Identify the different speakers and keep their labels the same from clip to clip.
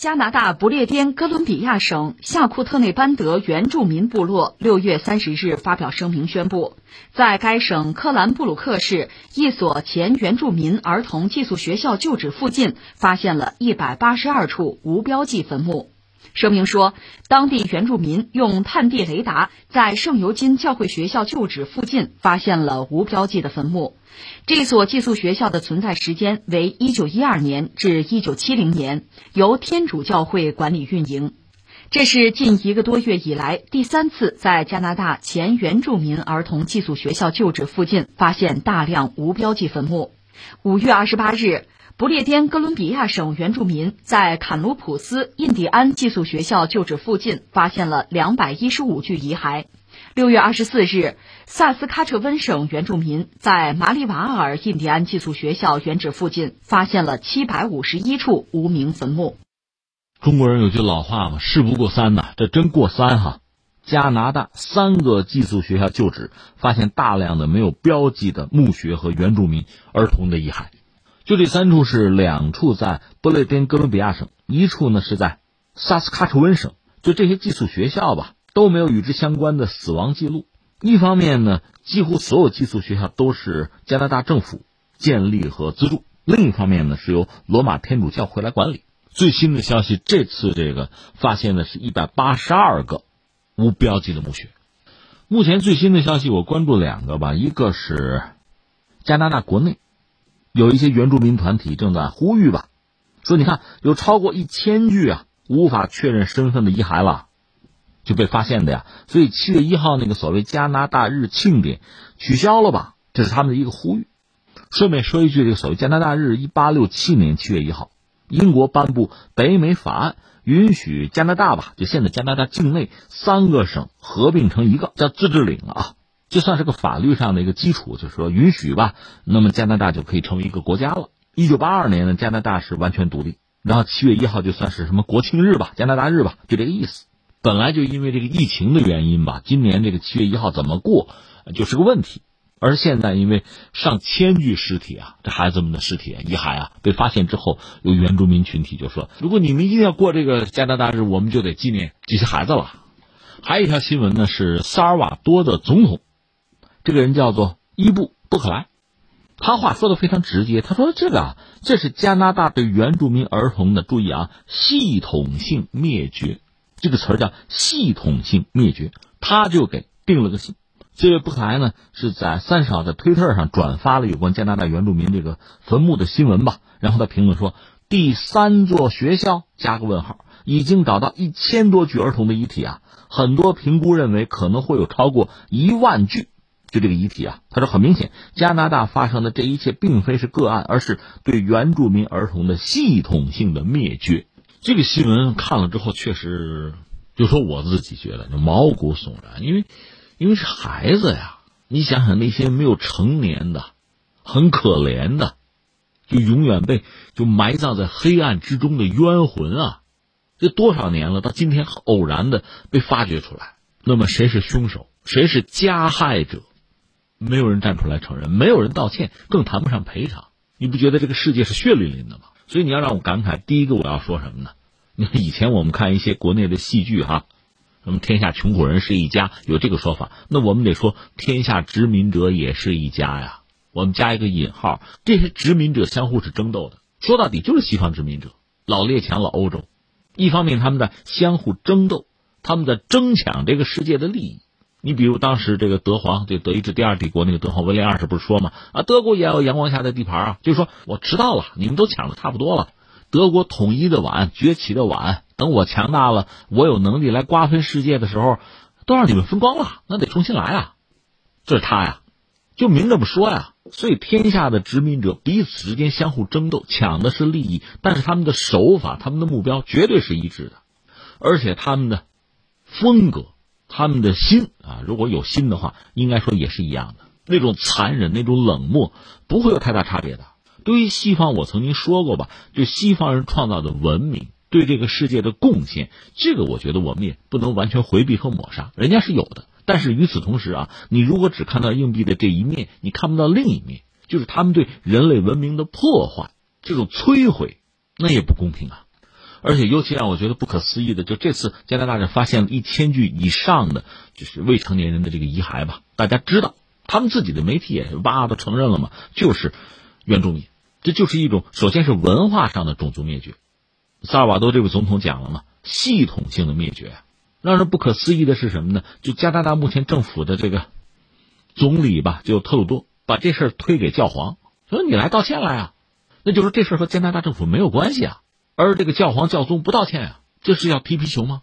Speaker 1: 加拿大不列颠哥伦比亚省夏库特内班德原住民部落六月三十日发表声明宣布，在该省科兰布鲁克市一所前原住民儿童寄宿学校旧址附近发现了一百八十二处无标记坟墓。声明说，当地原住民用探地雷达在圣尤金教会学校旧址附近发现了无标记的坟墓。这所寄宿学校的存在时间为1912年至1970年，由天主教会管理运营。这是近一个多月以来第三次在加拿大前原住民儿童寄宿学校旧址附近发现大量无标记坟墓。5月28日，不列颠哥伦比亚省原住民在坎卢普斯印第安寄宿学校旧址附近发现了215具遗骸。六月二十四日，萨斯喀彻温省原住民在马里瓦尔印第安寄宿学校原址附近发现了七百五十一处无名坟墓。
Speaker 2: 中国人有句老话嘛，“事不过三”呐，这真过三哈。加拿大三个寄宿学校旧址发现大量的没有标记的墓穴和原住民儿童的遗骸，就这三处是两处在不列颠哥伦比亚省，一处呢是在萨斯喀彻温省。就这些寄宿学校吧。都没有与之相关的死亡记录。一方面呢，几乎所有寄宿学校都是加拿大政府建立和资助；另一方面呢，是由罗马天主教会来管理。最新的消息，这次这个发现的是一百八十二个无标记的墓穴。目前最新的消息，我关注两个吧，一个是加拿大国内有一些原住民团体正在呼吁吧，说你看有超过一千具啊无法确认身份的遗骸了。就被发现的呀，所以七月一号那个所谓加拿大日庆典取消了吧？这是他们的一个呼吁。顺便说一句，这个所谓加拿大日，一八六七年七月一号，英国颁布北美法案，允许加拿大吧，就现在加拿大境内三个省合并成一个叫自治领了啊，这算是个法律上的一个基础，就是说允许吧，那么加拿大就可以成为一个国家了。一九八二年呢，加拿大是完全独立，然后七月一号就算是什么国庆日吧，加拿大日吧，就这个意思。本来就因为这个疫情的原因吧，今年这个七月一号怎么过就是个问题。而现在因为上千具尸体啊，这孩子们的尸体遗骸啊被发现之后，有原住民群体就说：“如果你们一定要过这个加拿大日，我们就得纪念这些孩子了。”还有一条新闻呢，是萨尔瓦多的总统，这个人叫做伊布布克莱，他话说的非常直接，他说：“这个啊，这是加拿大对原住民儿童的注意啊，系统性灭绝。”这个词儿叫系统性灭绝，他就给定了个性。这位布克莱呢是在三十号在推特上转发了有关加拿大原住民这个坟墓的新闻吧，然后他评论说：“第三座学校加个问号，已经找到一千多具儿童的遗体啊，很多评估认为可能会有超过一万具，就这个遗体啊。”他说：“很明显，加拿大发生的这一切并非是个案，而是对原住民儿童的系统性的灭绝。”这个新闻看了之后，确实，就说我自己觉得就毛骨悚然，因为，因为是孩子呀。你想想那些没有成年的，很可怜的，就永远被就埋葬在黑暗之中的冤魂啊！这多少年了，到今天偶然的被发掘出来，那么谁是凶手？谁是加害者？没有人站出来承认，没有人道歉，更谈不上赔偿。你不觉得这个世界是血淋淋的吗？所以你要让我感慨，第一个我要说什么呢？你 看以前我们看一些国内的戏剧哈，什么天下穷苦人是一家，有这个说法，那我们得说天下殖民者也是一家呀。我们加一个引号，这些殖民者相互是争斗的，说到底就是西方殖民者，老列强、老欧洲，一方面他们在相互争斗，他们在争抢这个世界的利益。你比如当时这个德皇，对德意志第二帝国那个德皇威廉二世不是说嘛？啊，德国也有阳光下的地盘啊，就是说我迟到了，你们都抢的差不多了，德国统一的晚，崛起的晚，等我强大了，我有能力来瓜分世界的时候，都让你们分光了，那得重新来啊！这是他呀，就明这么说呀。所以天下的殖民者彼此之间相互争斗，抢的是利益，但是他们的手法、他们的目标绝对是一致的，而且他们的风格。他们的心啊，如果有心的话，应该说也是一样的。那种残忍、那种冷漠，不会有太大差别的。对于西方，我曾经说过吧，就西方人创造的文明对这个世界的贡献，这个我觉得我们也不能完全回避和抹杀，人家是有的。但是与此同时啊，你如果只看到硬币的这一面，你看不到另一面，就是他们对人类文明的破坏、这种摧毁，那也不公平啊。而且尤其让我觉得不可思议的，就这次加拿大人发现了一千具以上的就是未成年人的这个遗骸吧。大家知道，他们自己的媒体也哇都承认了嘛，就是原住民，这就是一种首先是文化上的种族灭绝。萨尔瓦多这位总统讲了嘛，系统性的灭绝。让人不可思议的是什么呢？就加拿大目前政府的这个总理吧，就特鲁多把这事儿推给教皇，说你来道歉来啊，那就是这事儿和加拿大政府没有关系啊。而这个教皇教宗不道歉啊，这是要踢皮球吗？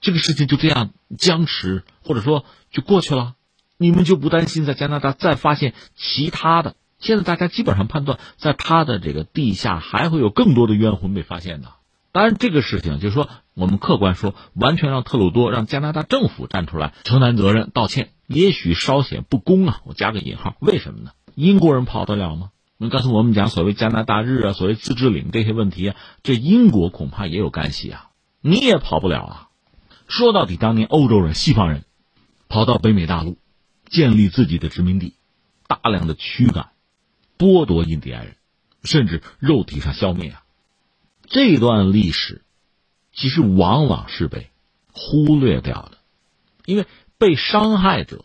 Speaker 2: 这个事情就这样僵持，或者说就过去了？你们就不担心在加拿大再发现其他的？现在大家基本上判断，在他的这个地下还会有更多的冤魂被发现的。当然，这个事情就是说，我们客观说，完全让特鲁多、让加拿大政府站出来承担责任、道歉，也许稍显不公啊。我加个引号，为什么呢？英国人跑得了吗？那刚才我们讲所谓加拿大日啊，所谓自治领这些问题啊，这英国恐怕也有干系啊，你也跑不了啊。说到底，当年欧洲人、西方人跑到北美大陆，建立自己的殖民地，大量的驱赶、剥夺印第安人，甚至肉体上消灭啊。这段历史，其实往往是被忽略掉的，因为被伤害者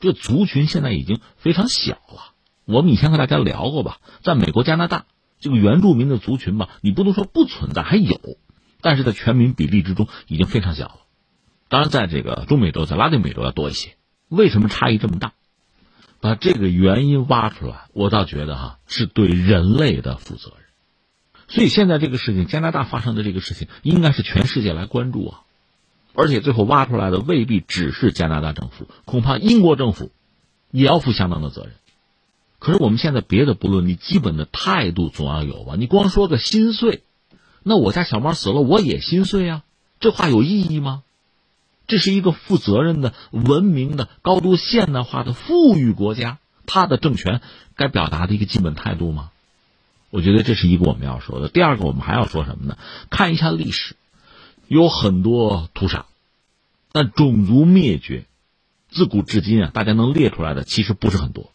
Speaker 2: 这族群现在已经非常小了。我们以前和大家聊过吧，在美国、加拿大，这个原住民的族群吧，你不能说不存在，还有，但是在全民比例之中已经非常小了。当然，在这个中美洲、在拉丁美洲要多一些。为什么差异这么大？把这个原因挖出来，我倒觉得哈，是对人类的负责任。所以现在这个事情，加拿大发生的这个事情，应该是全世界来关注啊，而且最后挖出来的未必只是加拿大政府，恐怕英国政府也要负相当的责任。可是我们现在别的不论，你基本的态度总要有吧？你光说个心碎，那我家小猫死了我也心碎啊，这话有意义吗？这是一个负责任的、文明的、高度现代化的富裕国家，它的政权该表达的一个基本态度吗？我觉得这是一个我们要说的。第二个，我们还要说什么呢？看一下历史，有很多屠杀，但种族灭绝，自古至今啊，大家能列出来的其实不是很多，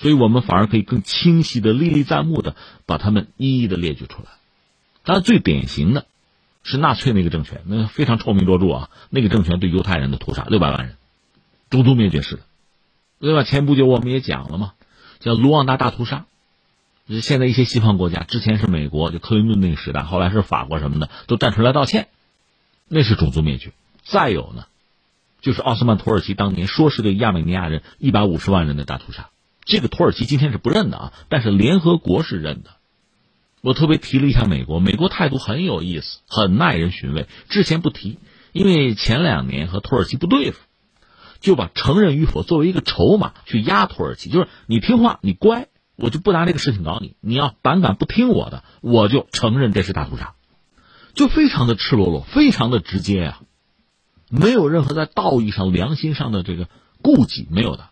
Speaker 2: 所以我们反而可以更清晰的、历历在目的把他们一一的列举出来。当然，最典型的是纳粹那个政权，那非常臭名卓著啊，那个政权对犹太人的屠杀，六百万人，种族灭绝式的，对吧？前不久我们也讲了嘛，叫卢旺达大屠杀。现在一些西方国家，之前是美国，就克林顿那个时代，后来是法国什么的，都站出来道歉，那是种族灭绝。再有呢，就是奥斯曼土耳其当年说是对亚美尼亚人一百五十万人的大屠杀，这个土耳其今天是不认的啊，但是联合国是认的。我特别提了一下美国，美国态度很有意思，很耐人寻味。之前不提，因为前两年和土耳其不对付，就把承认与否作为一个筹码去压土耳其，就是你听话，你乖。我就不拿这个事情搞你，你要胆敢不听我的，我就承认这是大屠杀，就非常的赤裸裸，非常的直接呀，没有任何在道义上、良心上的这个顾忌，没有的。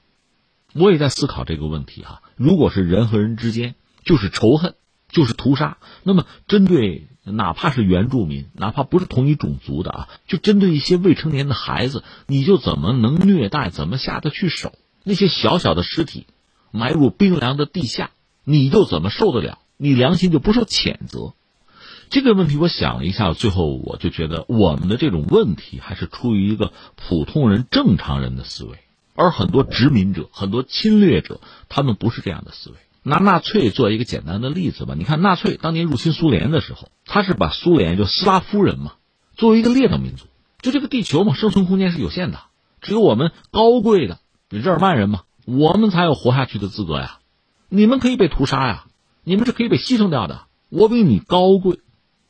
Speaker 2: 我也在思考这个问题哈，如果是人和人之间就是仇恨，就是屠杀，那么针对哪怕是原住民，哪怕不是同一种族的啊，就针对一些未成年的孩子，你就怎么能虐待，怎么下得去手？那些小小的尸体。埋入冰凉的地下，你就怎么受得了？你良心就不受谴责？这个问题我想了一下，最后我就觉得我们的这种问题还是出于一个普通人、正常人的思维，而很多殖民者、很多侵略者，他们不是这样的思维。拿纳粹做一个简单的例子吧，你看纳粹当年入侵苏联的时候，他是把苏联就斯拉夫人嘛，作为一个劣等民族，就这个地球嘛，生存空间是有限的，只有我们高贵的比日耳曼人嘛。我们才有活下去的资格呀！你们可以被屠杀呀，你们是可以被牺牲掉的。我比你高贵，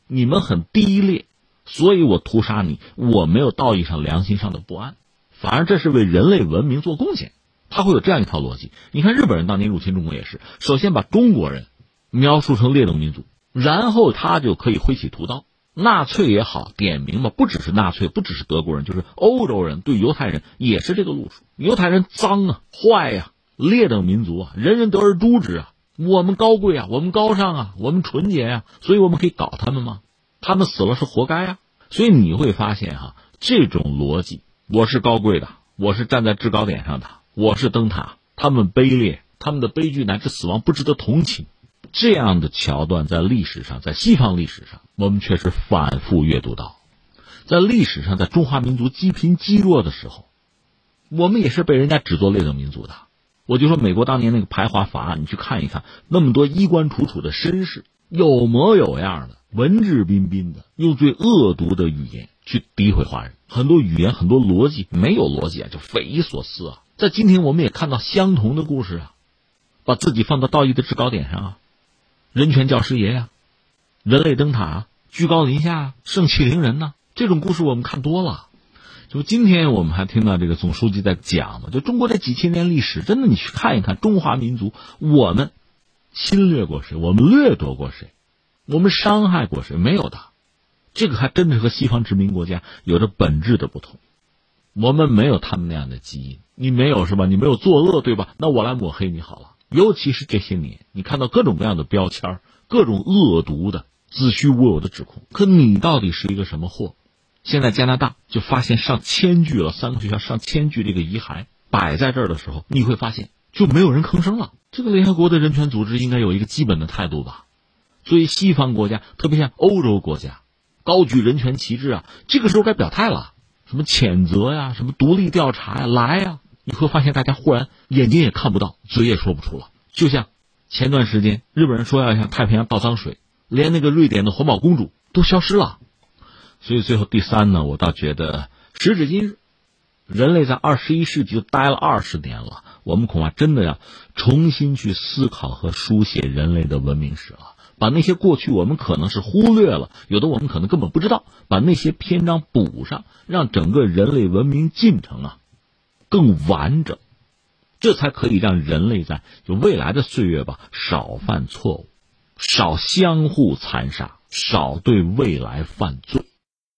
Speaker 2: 你们很低劣，所以我屠杀你。我没有道义上、良心上的不安，反而这是为人类文明做贡献。他会有这样一套逻辑。你看日本人当年入侵中国也是，首先把中国人描述成劣等民族，然后他就可以挥起屠刀。纳粹也好，点名吧，不只是纳粹，不只是德国人，就是欧洲人对犹太人也是这个路数。犹太人脏啊，坏呀，劣等民族啊，人人得而诛之啊。我们高贵啊，我们高尚啊，我们纯洁呀，所以我们可以搞他们吗？他们死了是活该啊。所以你会发现哈，这种逻辑，我是高贵的，我是站在制高点上的，我是灯塔，他们卑劣，他们的悲剧乃至死亡不值得同情。这样的桥段在历史上，在西方历史上，我们确实反复阅读到。在历史上，在中华民族积贫积弱的时候，我们也是被人家指作劣等民族的。我就说，美国当年那个排华法案，你去看一看，那么多衣冠楚楚的绅士，有模有样的，文质彬彬的，用最恶毒的语言去诋毁华人，很多语言，很多逻辑没有逻辑啊，就匪夷所思啊。在今天，我们也看到相同的故事啊，把自己放到道义的制高点上啊，人权教师爷呀，人类灯塔，居高临下，盛气凌人呢。这种故事我们看多了，就今天我们还听到这个总书记在讲嘛，就中国这几千年历史，真的你去看一看中华民族，我们侵略过谁？我们掠夺过谁？我们伤害过谁？没有的，这个还真是和西方殖民国家有着本质的不同。我们没有他们那样的基因，你没有是吧？你没有作恶对吧？那我来抹黑你好了。尤其是这些年，你看到各种各样的标签，各种恶毒的、子虚乌有的指控，可你到底是一个什么货？现在加拿大就发现上千具了，三个学校上千具这个遗骸摆在这儿的时候，你会发现就没有人吭声了。这个联合国的人权组织应该有一个基本的态度吧？所以西方国家，特别像欧洲国家，高举人权旗帜啊，这个时候该表态了，什么谴责呀，什么独立调查呀，来呀！你会发现大家忽然眼睛也看不到，嘴也说不出了。就像前段时间日本人说要向太平洋倒脏水，连那个瑞典的环保公主都消失了。所以最后第三呢，我倒觉得时至今日，人类在二十一世纪就待了二十年了，我们恐怕真的要重新去思考和书写人类的文明史了。把那些过去我们可能是忽略了，有的我们可能根本不知道，把那些篇章补上，让整个人类文明进程啊更完整，这才可以让人类在就未来的岁月吧少犯错误，少相互残杀，少对未来犯罪。